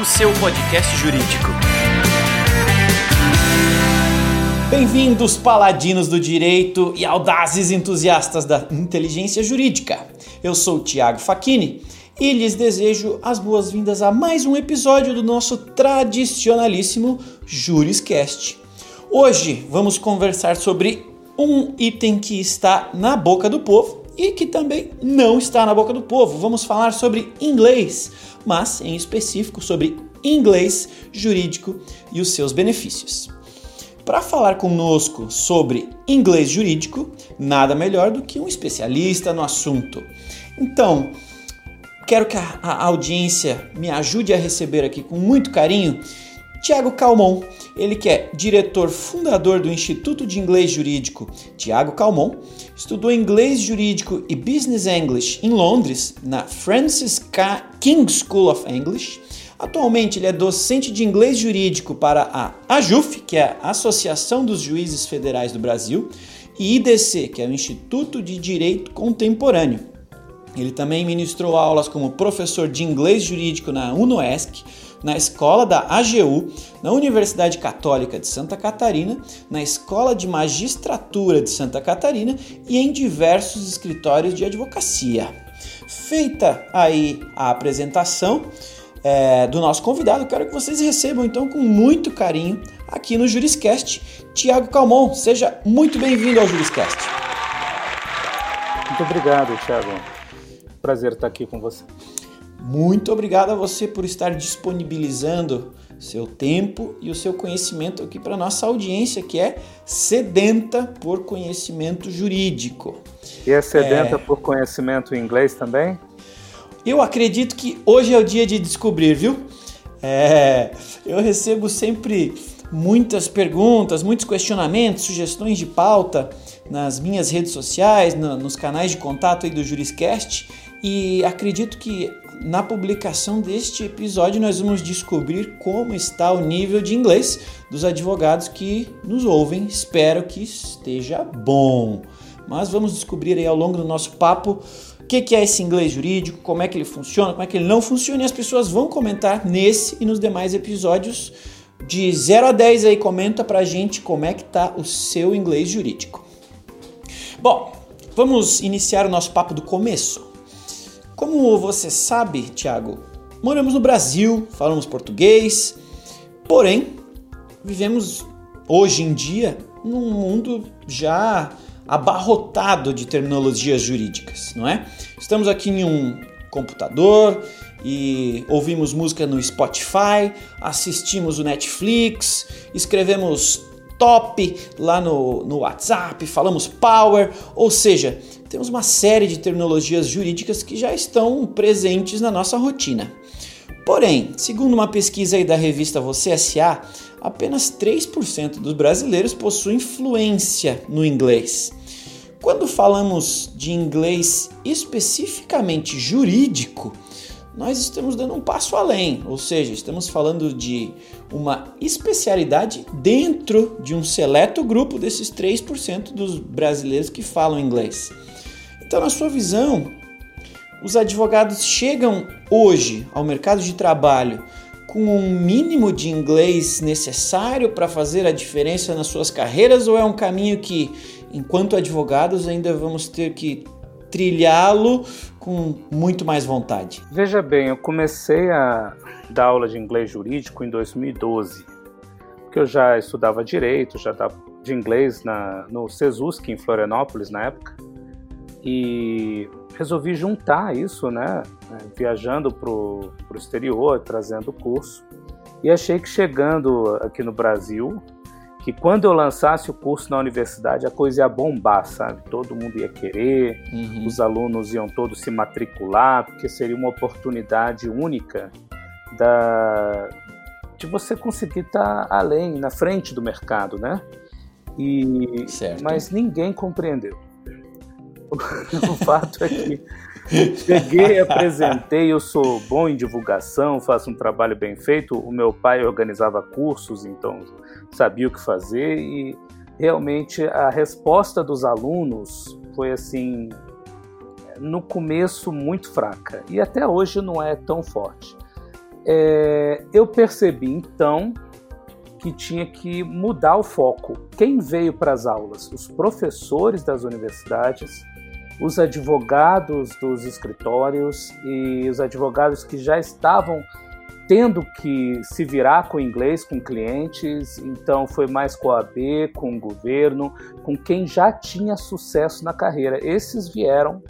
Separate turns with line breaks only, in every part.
O seu podcast jurídico. Bem-vindos, paladinos do direito e audazes entusiastas da inteligência jurídica. Eu sou Tiago Facchini e lhes desejo as boas-vindas a mais um episódio do nosso tradicionalíssimo Juriscast. Hoje vamos conversar sobre um item que está na boca do povo e que também não está na boca do povo. Vamos falar sobre inglês, mas em específico sobre inglês jurídico e os seus benefícios. Para falar conosco sobre inglês jurídico, nada melhor do que um especialista no assunto. Então, quero que a, audiência me ajude a receber aqui com muito carinho Tiago Calmon, ele que é diretor fundador do Instituto de Inglês Jurídico Tiago Calmon, estudou inglês jurídico e business English em Londres, na Francis K. King School of English. Atualmente ele é docente de inglês jurídico para a AJUF, que é a Associação dos Juízes Federais do Brasil, e IDC, que é o Instituto de Direito Contemporâneo. Ele também ministrou aulas como professor de inglês jurídico na UNOESC, na escola da AGU, na Universidade Católica de Santa Catarina, na Escola de Magistratura de Santa Catarina e em diversos escritórios de advocacia. Feita aí a apresentação é, do nosso convidado, quero que vocês recebam então com muito carinho aqui no Juriscast Tiago Calmon. Seja muito bem-vindo ao Juriscast.
Muito obrigado, Tiago. Prazer estar aqui com você.
Muito obrigado a você por estar disponibilizando seu tempo e o seu conhecimento aqui para nossa audiência que é sedenta por conhecimento jurídico.
E é sedenta é... por conhecimento em inglês também?
Eu acredito que hoje é o dia de descobrir, viu? É... eu recebo sempre muitas perguntas, muitos questionamentos, sugestões de pauta nas minhas redes sociais, no, nos canais de contato aí do Juriscast e acredito que na publicação deste episódio, nós vamos descobrir como está o nível de inglês dos advogados que nos ouvem. Espero que esteja bom. Mas vamos descobrir aí ao longo do nosso papo o que, é esse inglês jurídico, como é que ele funciona, como é que ele não funciona, e as pessoas vão comentar nesse e nos demais episódios. De 0 a 10 aí, comenta pra gente como é que tá o seu inglês jurídico. Bom, vamos iniciar o nosso papo do começo. Como você sabe, Tiago, moramos no Brasil, falamos português, porém vivemos hoje em dia num mundo já abarrotado de terminologias jurídicas, não é? Estamos aqui em um computador e ouvimos música no Spotify, assistimos o Netflix, escrevemos top lá no, no WhatsApp, falamos power, ou seja, temos uma série de terminologias jurídicas que já estão presentes na nossa rotina. Porém, segundo uma pesquisa da revista Você S.A., apenas 3% dos brasileiros possuem fluência no inglês. Quando falamos de inglês especificamente jurídico, nós estamos dando um passo além, ou seja, estamos falando de uma especialidade dentro de um seleto grupo desses 3% dos brasileiros que falam inglês. Então, na sua visão, os advogados chegam hoje ao mercado de trabalho com um mínimo de inglês necessário para fazer a diferença nas suas carreiras ou é um caminho que, enquanto advogados, ainda vamos ter que trilhá-lo com muito mais vontade?
Veja bem, eu comecei a dar aula de inglês jurídico em 2012, porque eu já estudava direito, já dava de inglês na, no Sesusk, em Florianópolis, na época, e resolvi juntar isso, né, viajando para o exterior, trazendo o curso, e achei que chegando aqui no Brasil, que quando eu lançasse o curso na universidade a coisa ia bombar, sabe? Todo mundo ia querer, uhum. os alunos iam todos se matricular, porque seria uma oportunidade única da de você conseguir estar tá além, na frente do mercado, né? E certo. mas ninguém compreendeu. o fato é que cheguei, apresentei, eu sou bom em divulgação, faço um trabalho bem feito. O meu pai organizava cursos, então sabia o que fazer e realmente a resposta dos alunos foi assim no começo muito fraca e até hoje não é tão forte. é, eu percebi então que tinha que mudar o foco. Quem veio para as aulas? Os professores das universidades, os advogados dos escritórios e os advogados que já estavam tendo que se virar com inglês com clientes, então foi mais com a AB, com o governo, com quem já tinha sucesso na carreira. Esses vieram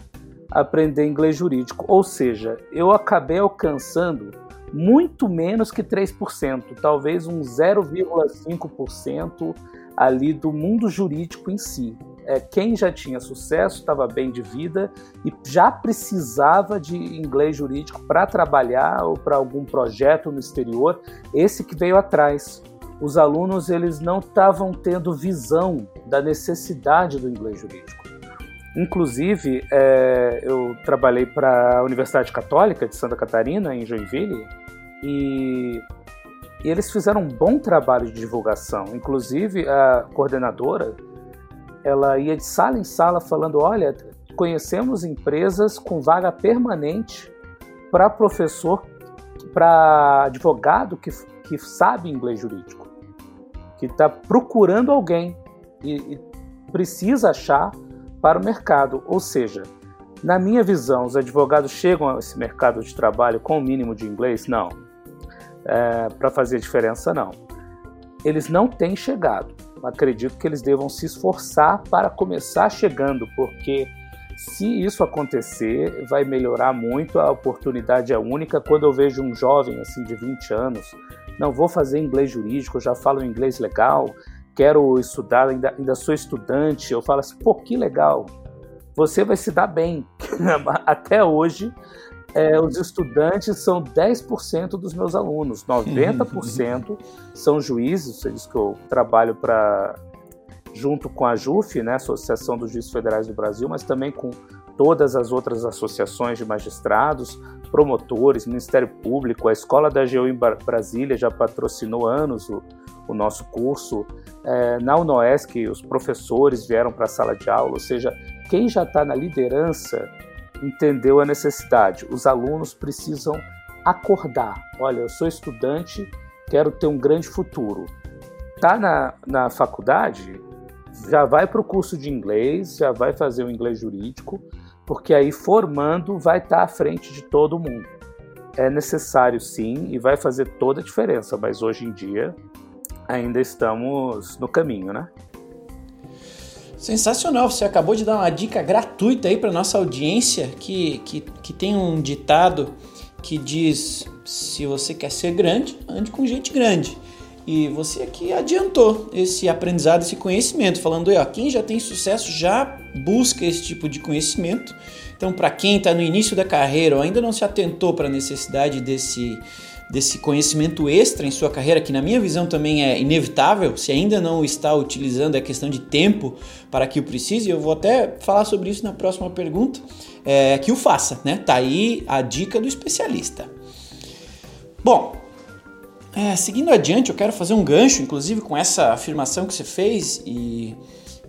aprender inglês jurídico, ou seja, eu acabei alcançando muito menos que 3%, talvez um 0,5% ali do mundo jurídico em si. É, quem já tinha sucesso, estava bem de vida e já precisava de inglês jurídico para trabalhar ou para algum projeto no exterior, esse que veio atrás. Os alunos eles não estavam tendo visão da necessidade do inglês jurídico. Inclusive, é, eu trabalhei para a Universidade Católica de Santa Catarina, em Joinville, e, e eles fizeram um bom trabalho de divulgação. Inclusive, a coordenadora ela ia de sala em sala falando: olha, conhecemos empresas com vaga permanente para professor, para advogado que, que sabe inglês jurídico, que está procurando alguém e, e precisa achar para o mercado. Ou seja, na minha visão, os advogados chegam a esse mercado de trabalho com o mínimo de inglês? Não é, para fazer diferença, não. Eles não têm chegado. Acredito que eles devam se esforçar para começar chegando, porque se isso acontecer, vai melhorar muito. A oportunidade é única. Quando eu vejo um jovem assim de 20 anos, não vou fazer inglês jurídico, já falo inglês legal, quero estudar, ainda, ainda sou estudante. Eu falo assim, pô, que legal. Você vai se dar bem. Até hoje, é, os estudantes são 10% dos meus alunos, 90% são juízes, eles que eu trabalho para junto com a JUF, né, Associação dos Juízes Federais do Brasil, mas também com todas as outras associações de magistrados, promotores, Ministério Público, a Escola da AGU em Brasília já patrocinou anos o, o nosso curso. É, na UNOESC, os professores vieram para a sala de aula, ou seja, quem já está na liderança entendeu a necessidade. Os alunos precisam acordar. Olha, eu sou estudante, quero ter um grande futuro. Tá na, na faculdade, já vai para o curso de inglês, já vai fazer o inglês jurídico, porque aí formando vai estar tá à frente de todo mundo. É necessário sim e vai fazer toda a diferença, mas hoje em dia ainda estamos no caminho, né?
Sensacional, você acabou de dar uma dica gratuita aí para nossa audiência que, que, que tem um ditado que diz: se você quer ser grande, ande com gente grande. E você aqui adiantou esse aprendizado, esse conhecimento, falando aí, ó, quem já tem sucesso já busca esse tipo de conhecimento. Então, para quem está no início da carreira ou ainda não se atentou para a necessidade desse desse conhecimento extra em sua carreira, que na minha visão também é inevitável, se ainda não está utilizando, é questão de tempo para que o precise, eu vou até falar sobre isso na próxima pergunta, é, que o faça, né? Tá aí a dica do especialista. Bom, é, seguindo adiante, eu quero fazer um gancho, inclusive com essa afirmação que você fez e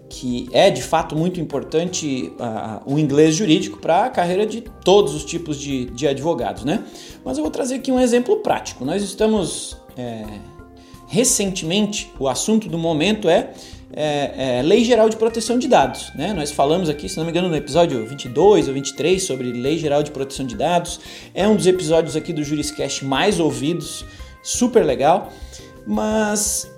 que é de fato muito importante uh, o inglês jurídico para a carreira de todos os tipos de, de advogados, né? Mas eu vou trazer aqui um exemplo prático. Nós estamos é, recentemente, o assunto do momento é, é, é, Lei Geral de Proteção de Dados. Né? Nós falamos aqui, se não me engano, no episódio 22 ou 23 sobre Lei Geral de Proteção de Dados. É um dos episódios aqui do Juriscast mais ouvidos, super legal. Mas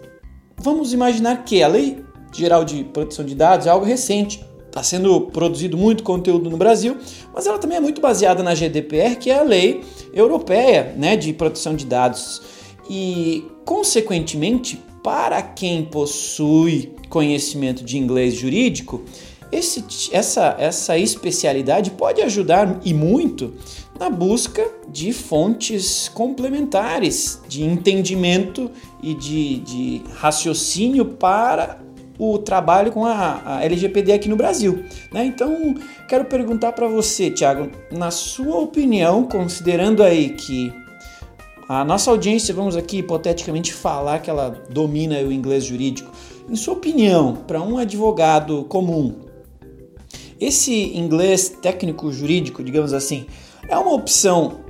vamos imaginar que a Lei Geral de Proteção de Dados é algo recente. Está sendo produzido muito conteúdo no Brasil, mas ela também é muito baseada na GDPR, que é a lei europeia né, de proteção de dados. E, consequentemente, para quem possui conhecimento de inglês jurídico, esse, essa, essa especialidade pode ajudar e muito na busca de fontes complementares de entendimento e de, de raciocínio para o trabalho com a, a LGPD aqui no Brasil. Né? Então, quero perguntar para você, Tiago, na sua opinião, considerando aí que a nossa audiência, vamos aqui hipoteticamente falar que ela domina o inglês jurídico, em sua opinião, para um advogado comum, esse inglês técnico jurídico, digamos assim, é uma opção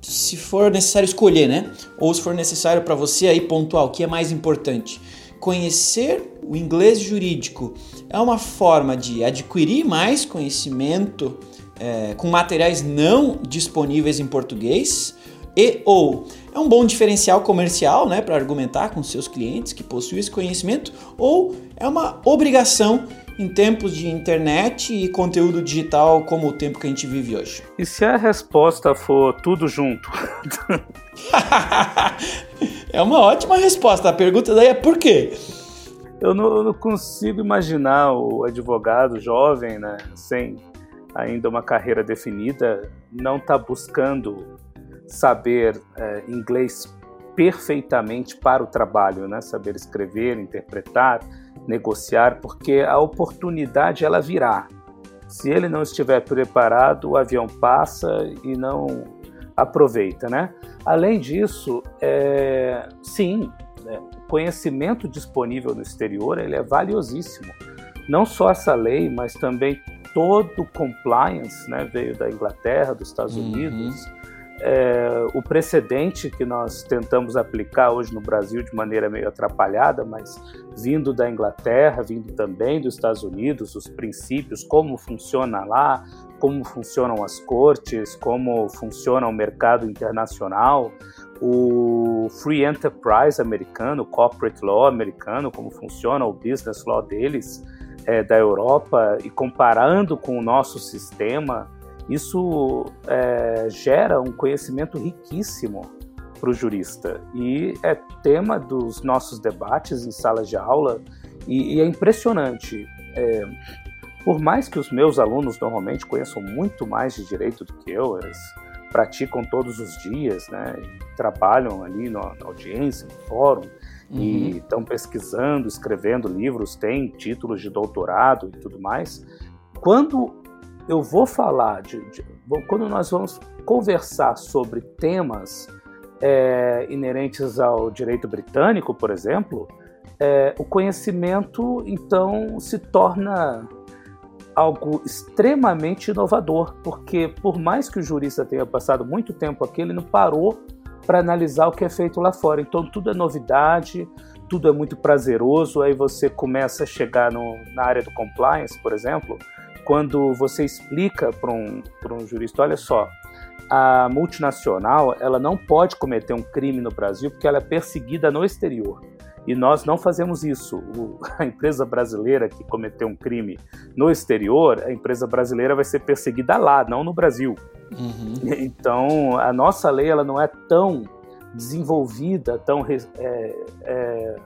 se for necessário escolher, né? Ou se for necessário para você aí pontuar o que é mais importante. Conhecer o inglês jurídico é uma forma de adquirir mais conhecimento é, com materiais não disponíveis em português e ou é um bom diferencial comercial né, para argumentar com seus clientes que possuem esse conhecimento ou é uma obrigação em tempos de internet e conteúdo digital como o tempo que a gente vive hoje?
E se a resposta for tudo junto?
é uma ótima resposta. A pergunta daí é por quê?
Eu não, eu não consigo imaginar o advogado jovem, né, sem ainda uma carreira definida, não está buscando saber é, inglês perfeitamente para o trabalho, né? Saber escrever, interpretar, negociar, porque a oportunidade ela virá. Se ele não estiver preparado, o avião passa e não aproveita, né? Além disso, é, sim, é, o conhecimento disponível no exterior ele é valiosíssimo. Não só essa lei, mas também todo o compliance, né, veio da Inglaterra, dos Estados uhum. Unidos. É, o precedente que nós tentamos aplicar hoje no Brasil de maneira meio atrapalhada, mas vindo da Inglaterra, vindo também dos Estados Unidos, os princípios, como funciona lá, como funcionam as cortes, como funciona o mercado internacional, o free enterprise americano, o corporate law americano, como funciona o business law deles, é, da Europa, e comparando com o nosso sistema, isso é, gera um conhecimento riquíssimo para o jurista e é tema dos nossos debates em salas de aula e, e é impressionante. É, por mais que os meus alunos normalmente conheçam muito mais de direito do que eu, eles praticam todos os dias, né, trabalham ali na, na audiência, no fórum, uhum. e estão pesquisando, escrevendo livros, têm títulos de doutorado e tudo mais. Quando eu vou falar de, de quando nós vamos conversar sobre temas é, inerentes ao direito britânico, por exemplo, é, o conhecimento então se torna algo extremamente inovador, porque por mais que o jurista tenha passado muito tempo aqui, ele não parou para analisar o que é feito lá fora. Então tudo é novidade, tudo é muito prazeroso. Aí você começa a chegar no, na área do compliance, por exemplo, quando você explica para um, um jurista, olha só, a multinacional ela não pode cometer um crime no Brasil porque ela é perseguida no exterior. E nós não fazemos isso. O, a empresa brasileira que cometeu um crime no exterior, a empresa brasileira vai ser perseguida lá, não no Brasil. Uhum. Então, a nossa lei ela não é tão desenvolvida, tão é, é,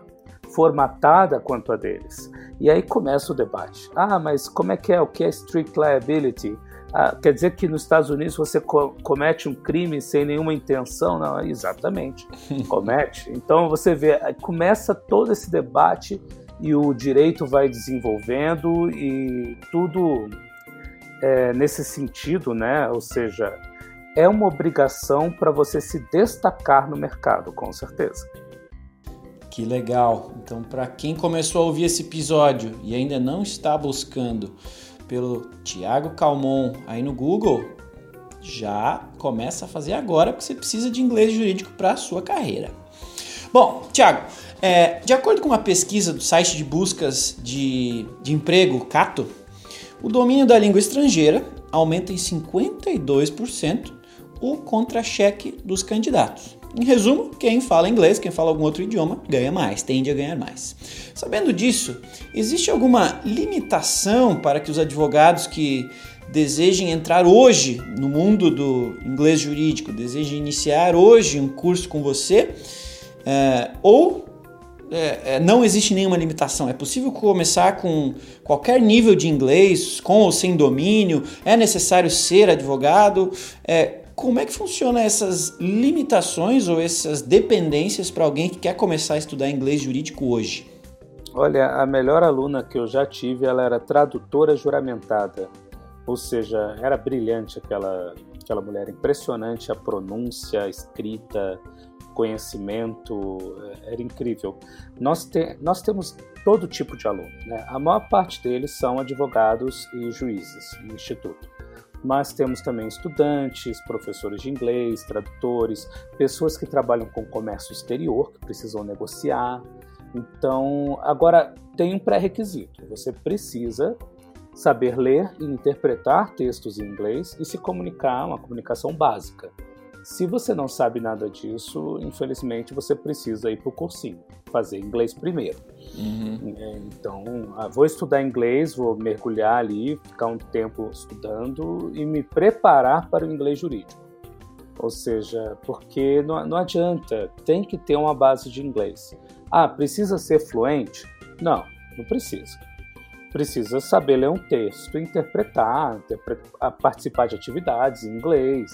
formatada quanto a deles. E aí começa o debate. Ah, mas como é que é? O que é strict liability? Ah, quer dizer que nos Estados Unidos você co comete um crime sem nenhuma intenção? Não, exatamente. comete. Então você vê, começa todo esse debate e o direito vai desenvolvendo e tudo é, nesse sentido, né? Ou seja, é uma obrigação para você se destacar no mercado, com certeza.
Que legal! Então, para quem começou a ouvir esse episódio e ainda não está buscando pelo Tiago Calmon aí no Google, já começa a fazer agora, porque você precisa de inglês jurídico para a sua carreira. Bom, Tiago, é, de acordo com uma pesquisa do site de buscas de, de emprego Cato, o domínio da língua estrangeira aumenta em 52% o contra-cheque dos candidatos. Em resumo, quem fala inglês, quem fala algum outro idioma, ganha mais, tende a ganhar mais. Sabendo disso, existe alguma limitação para que os advogados que desejem entrar hoje no mundo do inglês jurídico, desejem iniciar hoje um curso com você, é, ou é, é, não existe nenhuma limitação. É possível começar com qualquer nível de inglês, com ou sem domínio. É necessário ser advogado. É, como é que funciona essas limitações ou essas dependências para alguém que quer começar a estudar inglês jurídico hoje?
Olha, a melhor aluna que eu já tive, ela era tradutora juramentada. Ou seja, era brilhante aquela, aquela mulher, impressionante a pronúncia, a escrita, conhecimento, eh, era incrível. Nós, te, nós temos todo tipo de aluno. Né? A maior parte deles são advogados e juízes no Instituto. Mas temos também estudantes, professores de inglês, tradutores, pessoas que trabalham com comércio exterior, que precisam negociar. Então, agora tem um pré-requisito: você precisa saber ler e interpretar textos em inglês e se comunicar, uma comunicação básica. Se você não sabe nada disso, infelizmente você precisa ir para o cursinho, fazer inglês primeiro. Uhum. É, então, ah, vou estudar inglês, vou mergulhar ali, ficar um tempo estudando e me preparar para o inglês jurídico. Ou seja, porque não, não adianta, tem que ter uma base de inglês. Ah, precisa ser fluente? Não, não precisa. Precisa saber ler um texto, interpretar, interpretar participar de atividades em inglês,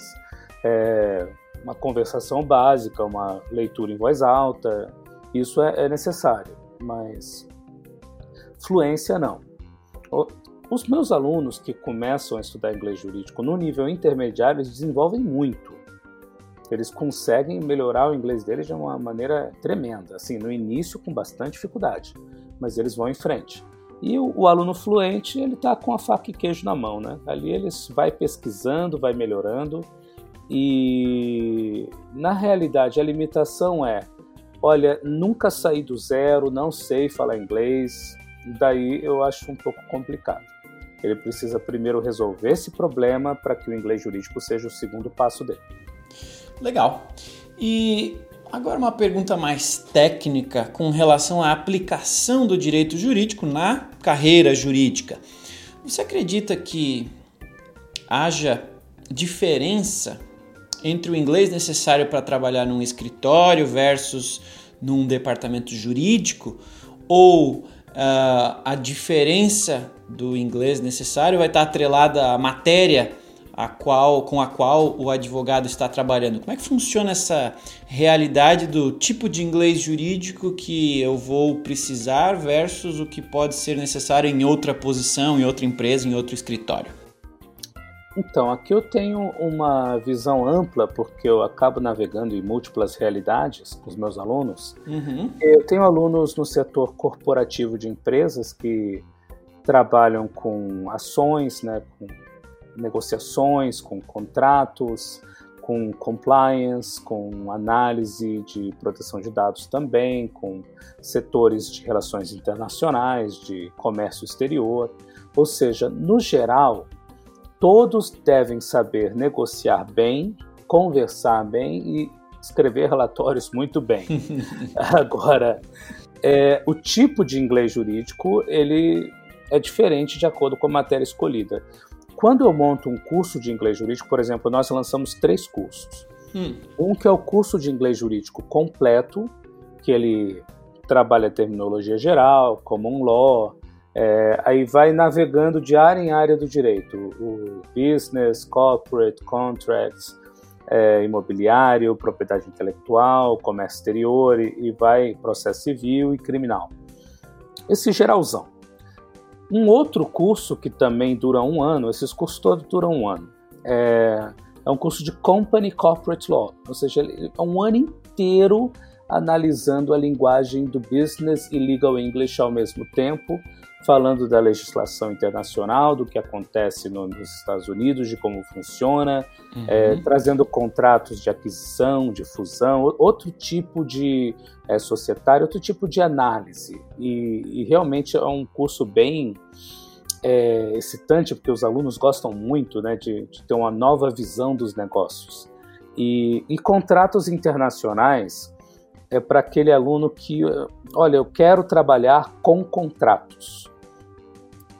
é, uma conversação básica, uma leitura em voz alta, isso é, é necessário, mas fluência não. Os meus alunos que começam a estudar inglês jurídico no nível intermediário, eles desenvolvem muito. Eles conseguem melhorar o inglês deles de uma maneira tremenda, assim, no início com bastante dificuldade, mas eles vão em frente. E o, o aluno fluente, ele está com a faca e queijo na mão, né? Ali ele vai pesquisando, vai melhorando, e na realidade a limitação é: olha, nunca saí do zero, não sei falar inglês, daí eu acho um pouco complicado. Ele precisa primeiro resolver esse problema para que o inglês jurídico seja o segundo passo dele.
Legal. E agora uma pergunta mais técnica com relação à aplicação do direito jurídico na carreira jurídica. Você acredita que haja diferença entre o inglês necessário para trabalhar num escritório versus num departamento jurídico, ou uh, a diferença do inglês necessário vai estar atrelada à matéria a qual, com a qual o advogado está trabalhando. Como é que funciona essa realidade do tipo de inglês jurídico que eu vou precisar versus o que pode ser necessário em outra posição, em outra empresa, em outro escritório?
Então, aqui eu tenho uma visão ampla, porque eu acabo navegando em múltiplas realidades com os meus alunos. Uhum. Eu tenho alunos no setor corporativo de empresas que trabalham com ações, né, com negociações, com contratos, com compliance, com análise de proteção de dados também, com setores de relações internacionais, de comércio exterior. Ou seja, no geral, Todos devem saber negociar bem, conversar bem e escrever relatórios muito bem. Agora, é, o tipo de inglês jurídico ele é diferente de acordo com a matéria escolhida. Quando eu monto um curso de inglês jurídico, por exemplo, nós lançamos três cursos. Hum. Um que é o curso de inglês jurídico completo, que ele trabalha terminologia geral, common law, é, aí vai navegando de área em área do direito, o business, corporate, contracts, é, imobiliário, propriedade intelectual, comércio exterior e, e vai processo civil e criminal. Esse geralzão. Um outro curso que também dura um ano, esses cursos todos duram um ano, é, é um curso de Company Corporate Law, ou seja, é um ano inteiro analisando a linguagem do business e legal English ao mesmo tempo, falando da legislação internacional, do que acontece no, nos Estados Unidos, de como funciona, uhum. é, trazendo contratos de aquisição, de fusão, outro tipo de é, societário, outro tipo de análise. E, e realmente é um curso bem é, excitante, porque os alunos gostam muito né, de, de ter uma nova visão dos negócios. E, e contratos internacionais é para aquele aluno que, olha, eu quero trabalhar com contratos.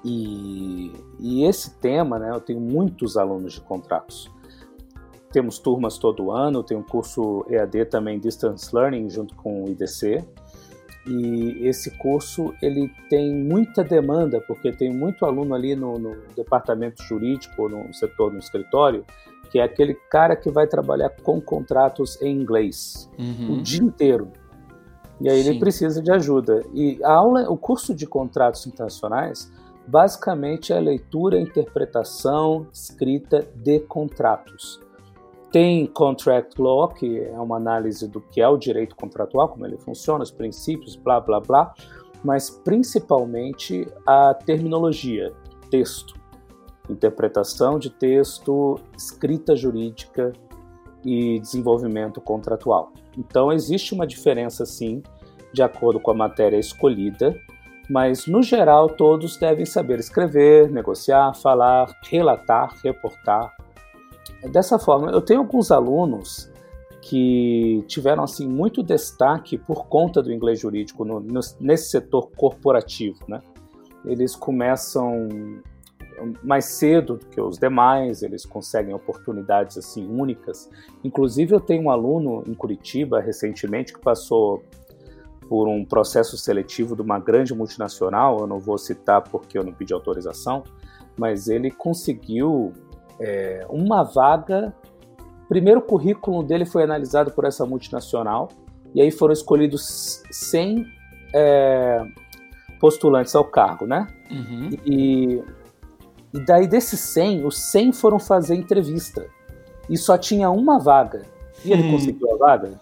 E, e esse tema, né, eu tenho muitos alunos de contratos. Temos turmas todo ano, tem um curso EAD também Distance Learning junto com o IDC. E esse curso ele tem muita demanda, porque tem muito aluno ali no, no departamento jurídico, no setor, no escritório, que é aquele cara que vai trabalhar com contratos em inglês uhum. o dia inteiro. E aí Sim. ele precisa de ajuda. E a aula, o curso de contratos internacionais basicamente é a leitura, interpretação, escrita de contratos. Tem contract law, que é uma análise do que é o direito contratual, como ele funciona, os princípios, blá blá blá, mas principalmente a terminologia, texto. interpretação de texto, escrita jurídica e desenvolvimento contratual. Então existe uma diferença sim, de acordo com a matéria escolhida, mas no geral todos devem saber escrever, negociar, falar, relatar, reportar. Dessa forma, eu tenho alguns alunos que tiveram assim muito destaque por conta do inglês jurídico no, no, nesse setor corporativo, né? Eles começam mais cedo do que os demais, eles conseguem oportunidades assim únicas. Inclusive eu tenho um aluno em Curitiba recentemente que passou por um processo seletivo de uma grande multinacional, eu não vou citar porque eu não pedi autorização, mas ele conseguiu é, uma vaga. Primeiro o currículo dele foi analisado por essa multinacional e aí foram escolhidos 100 é, postulantes ao cargo, né? Uhum. E, e daí desses 100, os 100 foram fazer entrevista e só tinha uma vaga. E ele hum. conseguiu a vaga?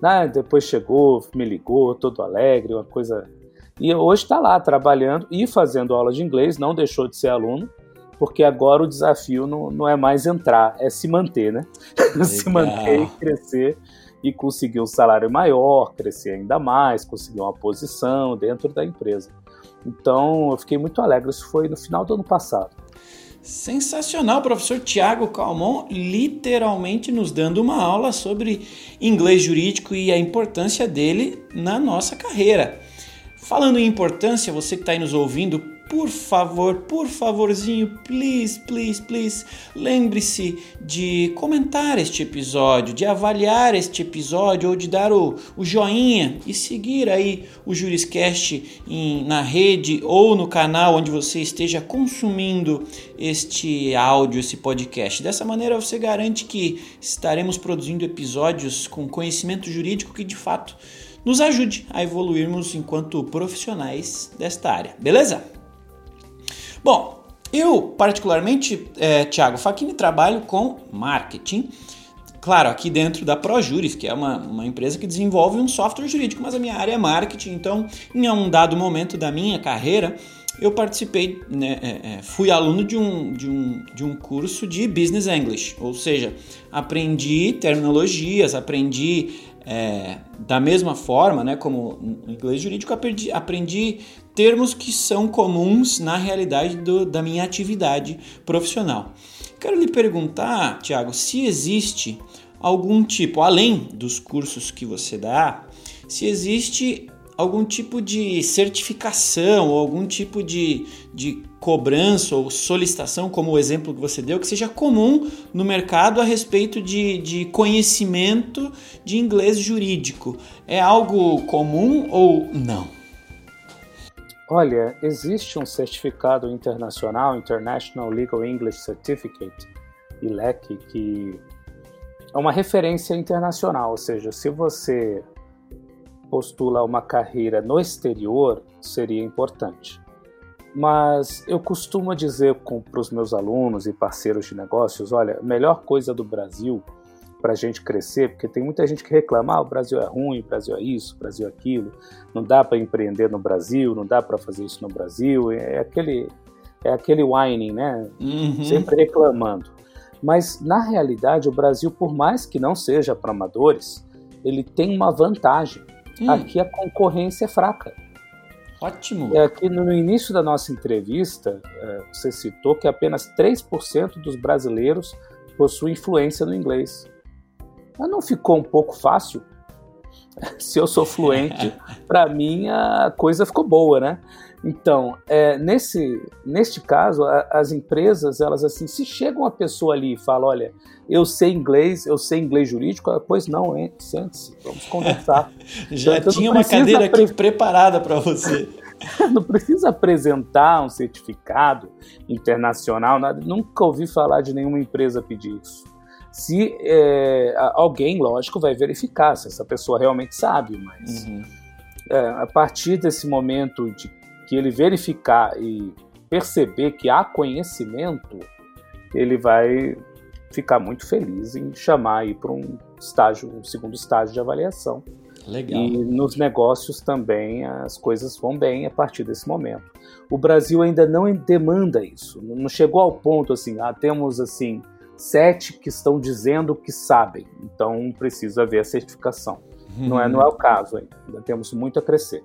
Né? Depois chegou, me ligou, todo alegre, uma coisa. E hoje está lá trabalhando e fazendo aula de inglês, não deixou de ser aluno, porque agora o desafio não, não é mais entrar, é se manter, né? se manter e crescer e conseguir um salário maior, crescer ainda mais, conseguir uma posição dentro da empresa. Então eu fiquei muito alegre. Isso foi no final do ano passado.
Sensacional, professor Tiago Calmon, literalmente nos dando uma aula sobre inglês jurídico e a importância dele na nossa carreira. Falando em importância, você que está aí nos ouvindo, por favor, por favorzinho, please, please, please, lembre-se de comentar este episódio, de avaliar este episódio ou de dar o, o joinha e seguir aí o Juriscast em, na rede ou no canal onde você esteja consumindo este áudio, esse podcast. Dessa maneira você garante que estaremos produzindo episódios com conhecimento jurídico que de fato nos ajude a evoluirmos enquanto profissionais desta área, beleza? Bom, eu particularmente, é, Thiago Facchini, trabalho com marketing. Claro, aqui dentro da ProJuris, que é uma, uma empresa que desenvolve um software jurídico, mas a minha área é marketing, então em um dado momento da minha carreira, eu participei, né, é, é, fui aluno de um, de, um, de um curso de Business English, ou seja, aprendi terminologias, aprendi é, da mesma forma, né, como inglês jurídico, aprendi, aprendi termos que são comuns na realidade do, da minha atividade profissional. Quero lhe perguntar, Tiago, se existe algum tipo, além dos cursos que você dá, se existe algum tipo de certificação ou algum tipo de, de cobrança ou solicitação, como o exemplo que você deu, que seja comum no mercado a respeito de, de conhecimento de inglês jurídico. É algo comum ou não?
Olha, existe um certificado internacional, International Legal English Certificate, ILEC, que é uma referência internacional, ou seja, se você postula uma carreira no exterior, seria importante. Mas eu costumo dizer para os meus alunos e parceiros de negócios: olha, a melhor coisa do Brasil para a gente crescer, porque tem muita gente que reclama: ah, o Brasil é ruim, o Brasil é isso, o Brasil é aquilo, não dá para empreender no Brasil, não dá para fazer isso no Brasil. É aquele, é aquele whining, né? Uhum. Sempre reclamando. Mas na realidade, o Brasil, por mais que não seja para amadores, ele tem uma vantagem Hum. Aqui a concorrência é fraca.
Ótimo.
É, aqui no início da nossa entrevista, é, você citou que apenas 3% dos brasileiros possuem influência no inglês. Mas não ficou um pouco fácil? Se eu sou fluente, para mim a coisa ficou boa, né? Então, é, nesse, neste caso, a, as empresas, elas assim, se chega uma pessoa ali e fala, olha, eu sei inglês, eu sei inglês jurídico, ela, pois não, sente-se, vamos conversar.
Já então, tinha uma cadeira aqui preparada para você.
não precisa apresentar um certificado internacional, nada, nunca ouvi falar de nenhuma empresa pedir isso. Se é, alguém, lógico, vai verificar se essa pessoa realmente sabe, mas uhum. é, a partir desse momento de que ele verificar e perceber que há conhecimento, ele vai ficar muito feliz em chamar aí para um estágio, um segundo estágio de avaliação.
Legal.
E nos negócios também as coisas vão bem a partir desse momento. O Brasil ainda não demanda isso, não chegou ao ponto assim, ah, temos assim sete que estão dizendo que sabem, então precisa haver a certificação. Uhum. Não, é, não é o caso ainda, ainda temos muito a crescer.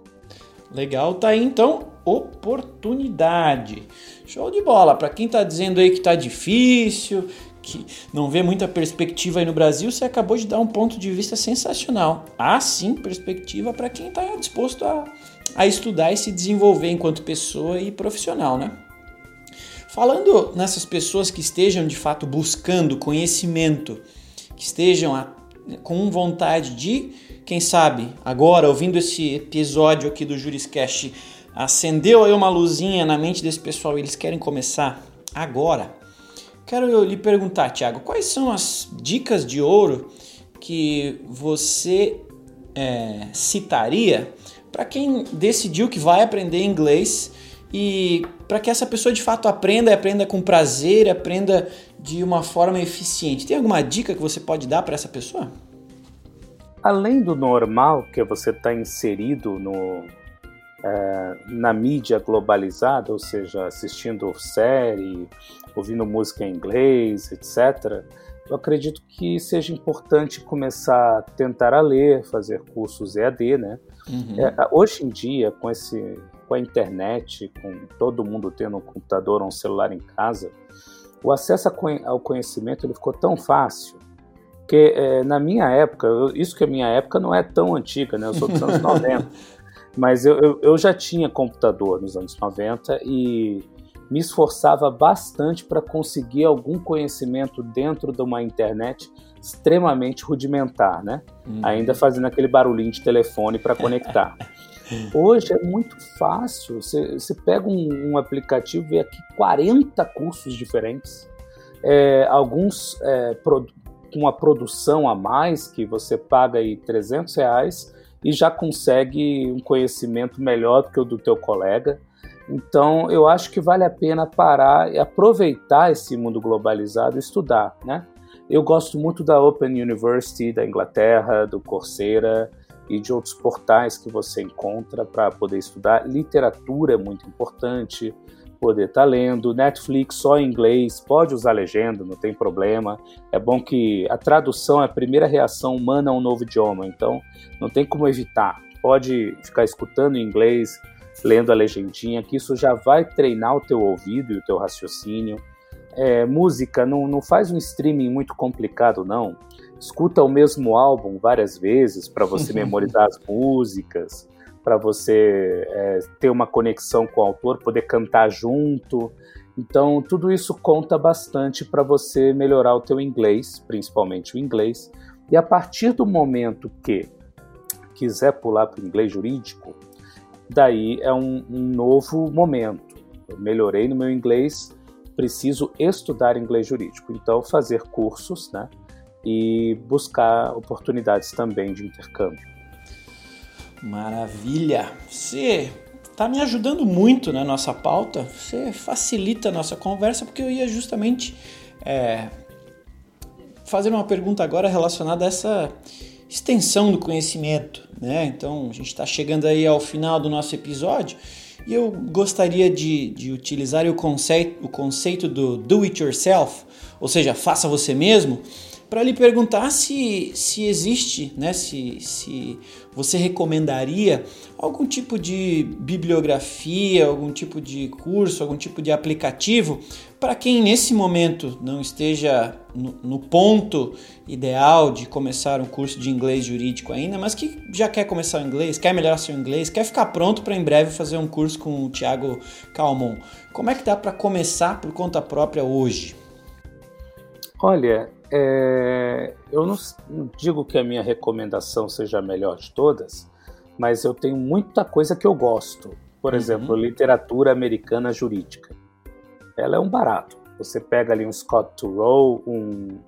Legal, tá aí então oportunidade. Show de bola. Para quem tá dizendo aí que tá difícil, que não vê muita perspectiva aí no Brasil, você acabou de dar um ponto de vista sensacional. Há sim perspectiva para quem está disposto a, a estudar e se desenvolver enquanto pessoa e profissional, né? Falando nessas pessoas que estejam de fato buscando conhecimento, que estejam a, com vontade de, quem sabe, agora ouvindo esse episódio aqui do Juriscast, acendeu aí uma luzinha na mente desse pessoal e eles querem começar agora Quero lhe perguntar, Tiago, quais são as dicas de ouro que você é, citaria para quem decidiu que vai aprender inglês e para que essa pessoa de fato aprenda, aprenda com prazer, aprenda de uma forma eficiente. Tem alguma dica que você pode dar para essa pessoa?
Além do normal, que você estar tá inserido no, é, na mídia globalizada, ou seja, assistindo série, ouvindo música em inglês, etc., eu acredito que seja importante começar a tentar a ler, fazer cursos EAD, né? Uhum. É, hoje em dia, com, esse, com a internet, com todo mundo tendo um computador ou um celular em casa, o acesso ao conhecimento ele ficou tão fácil que é, na minha época, isso que a minha época não é tão antiga, né? Eu sou dos anos 90, mas eu, eu, eu já tinha computador nos anos 90 e me esforçava bastante para conseguir algum conhecimento dentro de uma internet extremamente rudimentar, né? Uhum. Ainda fazendo aquele barulhinho de telefone para conectar. Hoje é muito fácil. Você, pega um, um, aplicativo e vê aqui 40 cursos diferentes, é, alguns é, com uma produção a mais que você paga aí 300 reais e já consegue um conhecimento melhor do que o do teu colega. Então, eu acho que vale a pena parar e aproveitar esse mundo globalizado e estudar, né? Eu gosto muito da Open University da Inglaterra, do Coursera e de outros portais que você encontra para poder estudar. Literatura é muito importante, poder estar tá lendo. Netflix só em inglês, pode usar legenda, não tem problema. É bom que a tradução é a primeira reação humana a um novo idioma, então não tem como evitar. Pode ficar escutando em inglês, lendo a legendinha, que isso já vai treinar o teu ouvido e o teu raciocínio. É, música, não, não faz um streaming muito complicado, não. Escuta o mesmo álbum várias vezes para você memorizar as músicas, para você é, ter uma conexão com o autor, poder cantar junto. Então, tudo isso conta bastante para você melhorar o teu inglês, principalmente o inglês. E a partir do momento que quiser pular para o inglês jurídico, daí é um, um novo momento. Eu melhorei no meu inglês, preciso estudar inglês jurídico. Então, fazer cursos, né? E buscar oportunidades também de intercâmbio.
Maravilha! Você está me ajudando muito na nossa pauta. Você facilita a nossa conversa, porque eu ia justamente é, fazer uma pergunta agora relacionada a essa extensão do conhecimento, né? Então a gente está chegando aí ao final do nosso episódio e eu gostaria de, de utilizar o conceito, o conceito do do it yourself, ou seja, faça você mesmo, para lhe perguntar se, se existe, né, se, se você recomendaria algum tipo de bibliografia, algum tipo de curso, algum tipo de aplicativo para quem nesse momento não esteja no, no, ponto ideal de começar um curso de inglês jurídico ainda, mas que já quer começar o inglês, quer melhorar seu inglês, quer ficar pronto para em breve fazer um curso com o Thiago Calmon. Como é que dá para começar por conta própria hoje?
Olha, é, eu não, não digo que a minha recomendação seja a melhor de todas, mas eu tenho muita coisa que eu gosto. Por uhum. exemplo, literatura americana jurídica. Ela é um barato. Você pega ali um Scott Turow, um,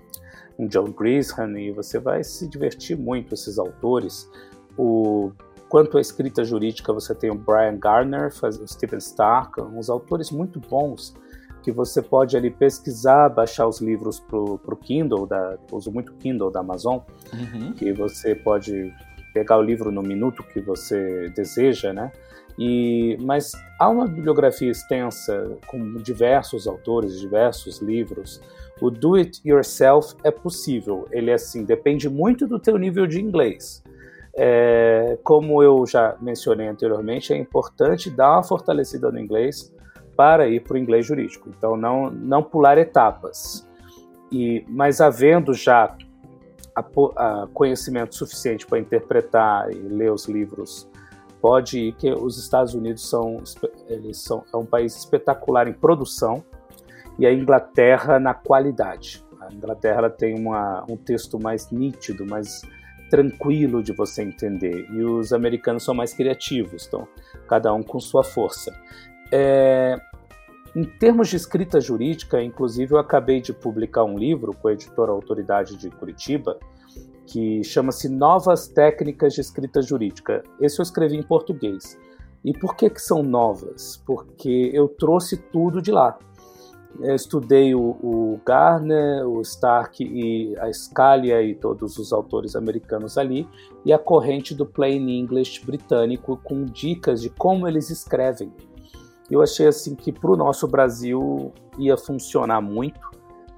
um John Grisham e você vai se divertir muito esses autores. O quanto à escrita jurídica, você tem o Brian Garner, o Stephen Stark, uns autores muito bons que você pode ali pesquisar, baixar os livros para o Kindle, da, uso muito Kindle da Amazon, uhum. que você pode pegar o livro no minuto que você deseja, né? E, mas há uma bibliografia extensa com diversos autores, diversos livros. O do it yourself é possível. Ele assim depende muito do teu nível de inglês. É, como eu já mencionei anteriormente, é importante dar uma fortalecida no inglês para ir para o inglês jurídico. Então não não pular etapas. E mas havendo já a, a conhecimento suficiente para interpretar e ler os livros pode ir que os Estados Unidos são, eles são é um país espetacular em produção e a Inglaterra na qualidade. A Inglaterra tem uma, um texto mais nítido, mais tranquilo de você entender e os americanos são mais criativos, então cada um com sua força. É, em termos de escrita jurídica, inclusive eu acabei de publicar um livro com a editora Autoridade de Curitiba que chama-se Novas Técnicas de Escrita Jurídica. Esse eu escrevi em português. E por que, que são novas? Porque eu trouxe tudo de lá. Eu estudei o, o Garner, o Stark e a Scalia e todos os autores americanos ali, e a corrente do Plain English britânico com dicas de como eles escrevem. Eu achei assim que para o nosso Brasil ia funcionar muito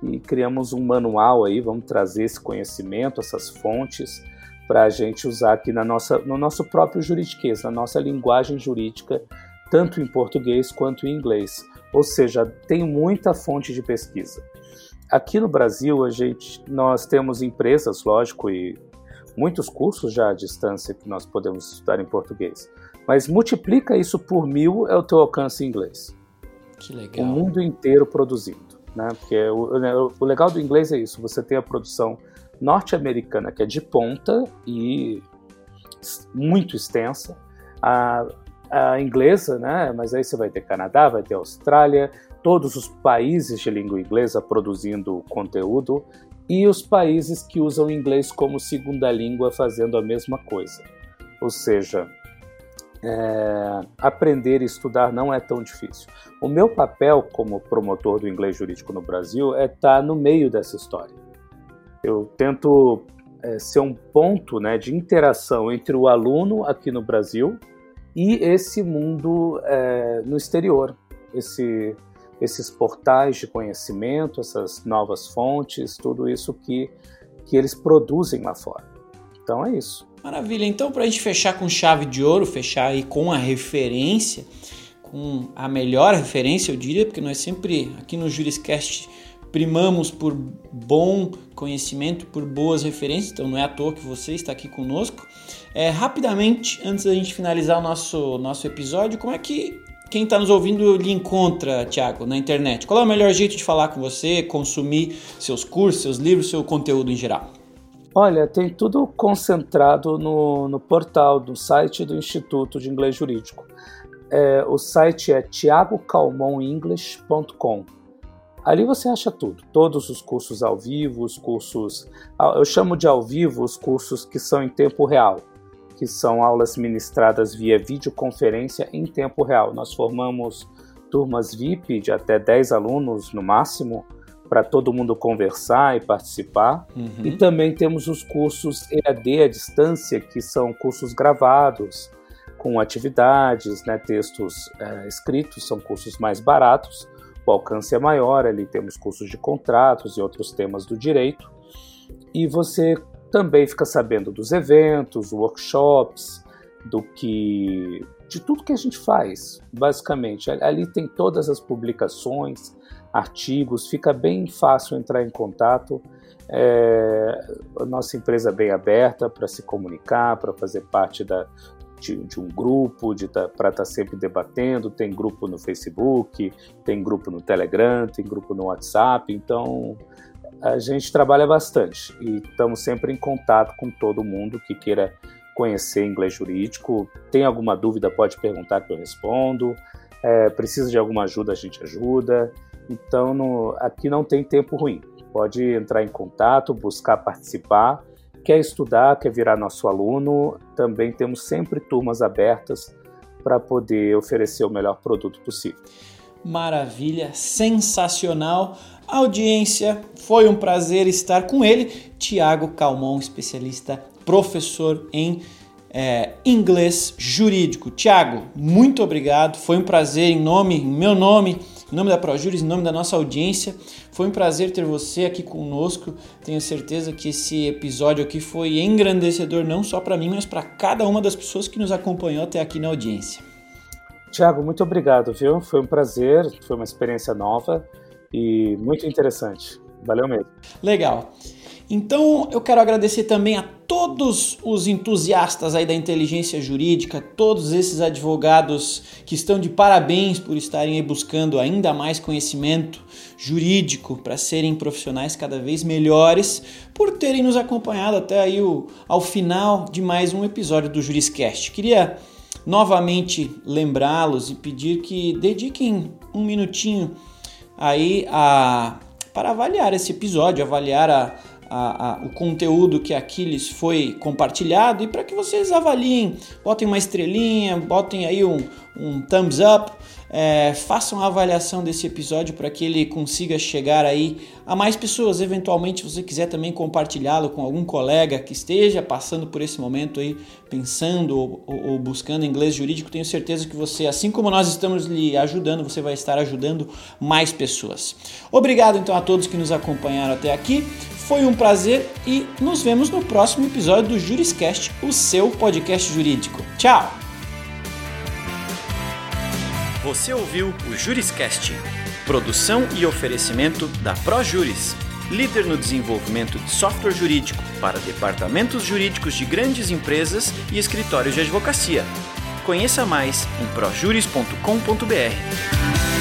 e criamos um manual aí, vamos trazer esse conhecimento, essas fontes, para a gente usar aqui na nossa, no nosso próprio juridiquês, na nossa linguagem jurídica, tanto em português quanto em inglês. Ou seja, tem muita fonte de pesquisa. Aqui no Brasil, a gente, nós temos empresas, lógico, e muitos cursos já à distância que nós podemos estudar em português. Mas multiplica isso por mil é o teu alcance em inglês.
Que legal.
O mundo inteiro produzindo. Né? Porque o, né, o legal do inglês é isso: você tem a produção norte-americana que é de ponta e muito extensa, a, a inglesa, né? Mas aí você vai ter Canadá, vai ter Austrália, todos os países de língua inglesa produzindo conteúdo e os países que usam inglês como segunda língua fazendo a mesma coisa. Ou seja, é, aprender e estudar não é tão difícil. O meu papel como promotor do inglês jurídico no Brasil é estar no meio dessa história. Eu tento é, ser um ponto né, de interação entre o aluno aqui no Brasil e esse mundo é, no exterior, esse, esses portais de conhecimento, essas novas fontes, tudo isso que, que eles produzem lá fora. Então é isso.
Maravilha. Então, para a gente fechar com chave de ouro, fechar aí com a referência, com a melhor referência, eu diria, porque nós sempre aqui no Juriscast primamos por bom conhecimento, por boas referências, então não é à toa que você está aqui conosco. É, rapidamente, antes da gente finalizar o nosso, nosso episódio, como é que quem está nos ouvindo lhe encontra, Tiago, na internet? Qual é o melhor jeito de falar com você, consumir seus cursos, seus livros, seu conteúdo em geral?
Olha, tem tudo concentrado no, no portal do site do Instituto de Inglês Jurídico. É, o site é tiagocalmonenglish.com. Ali você acha tudo, todos os cursos ao vivo, os cursos, eu chamo de ao vivo os cursos que são em tempo real, que são aulas ministradas via videoconferência em tempo real. Nós formamos turmas VIP de até 10 alunos no máximo, para todo mundo conversar e participar. Uhum. E também temos os cursos EAD à distância, que são cursos gravados, com atividades, né, textos é, escritos, são cursos mais baratos, o alcance é maior, ali temos cursos de contratos e outros temas do direito. E você também fica sabendo dos eventos, workshops, do que de tudo que a gente faz, basicamente. Ali tem todas as publicações, artigos, fica bem fácil entrar em contato. É, a nossa empresa é bem aberta para se comunicar, para fazer parte da, de, de, um grupo, tá, para estar tá sempre debatendo. Tem grupo no Facebook, tem grupo no Telegram, tem grupo no WhatsApp. Então a gente trabalha bastante e estamos sempre em contato com todo mundo que queira conhecer inglês jurídico. Tem alguma dúvida, pode perguntar que eu respondo. É, precisa de alguma ajuda, a gente ajuda. Então, no, aqui não tem tempo ruim. Pode entrar em contato, buscar participar. Quer estudar, quer virar nosso aluno, também temos sempre turmas abertas para poder oferecer o melhor produto possível.
Maravilha, sensacional. Audiência, foi um prazer estar com ele, Tiago Calmon, especialista, professor em é, inglês jurídico. Tiago, muito obrigado. Foi um prazer em nome, em meu nome, em nome da ProJuris, em nome da nossa audiência. Foi um prazer ter você aqui conosco. Tenho certeza que esse episódio aqui foi engrandecedor não só para mim, mas para cada uma das pessoas que nos acompanhou até aqui na audiência.
Tiago, muito obrigado, viu? Foi um prazer, foi uma experiência nova e muito interessante. Valeu mesmo.
Legal. Então eu quero agradecer também a todos os entusiastas aí da inteligência jurídica, todos esses advogados que estão de parabéns por estarem buscando ainda mais conhecimento jurídico para serem profissionais cada vez melhores, por terem nos acompanhado até aí o, ao final de mais um episódio do Juriscast. Queria novamente lembrá-los e pedir que dediquem um minutinho aí a, para avaliar esse episódio, avaliar a, a, a, o conteúdo que aqui lhes foi compartilhado e para que vocês avaliem, botem uma estrelinha, botem aí um, um thumbs up é, façam a avaliação desse episódio para que ele consiga chegar aí a mais pessoas. Eventualmente, se você quiser também compartilhá-lo com algum colega que esteja passando por esse momento aí, pensando ou, ou, buscando inglês jurídico, tenho certeza que você, assim como nós estamos lhe ajudando, você vai estar ajudando mais pessoas. Obrigado então a todos que nos acompanharam até aqui. Foi um prazer e nos vemos no próximo episódio do Juriscast, o seu podcast jurídico. Tchau!
Você ouviu o Juriscast, produção e oferecimento da ProJuris, líder no desenvolvimento de software jurídico para departamentos jurídicos de grandes empresas e escritórios de advocacia. Conheça mais em projuris.com.br.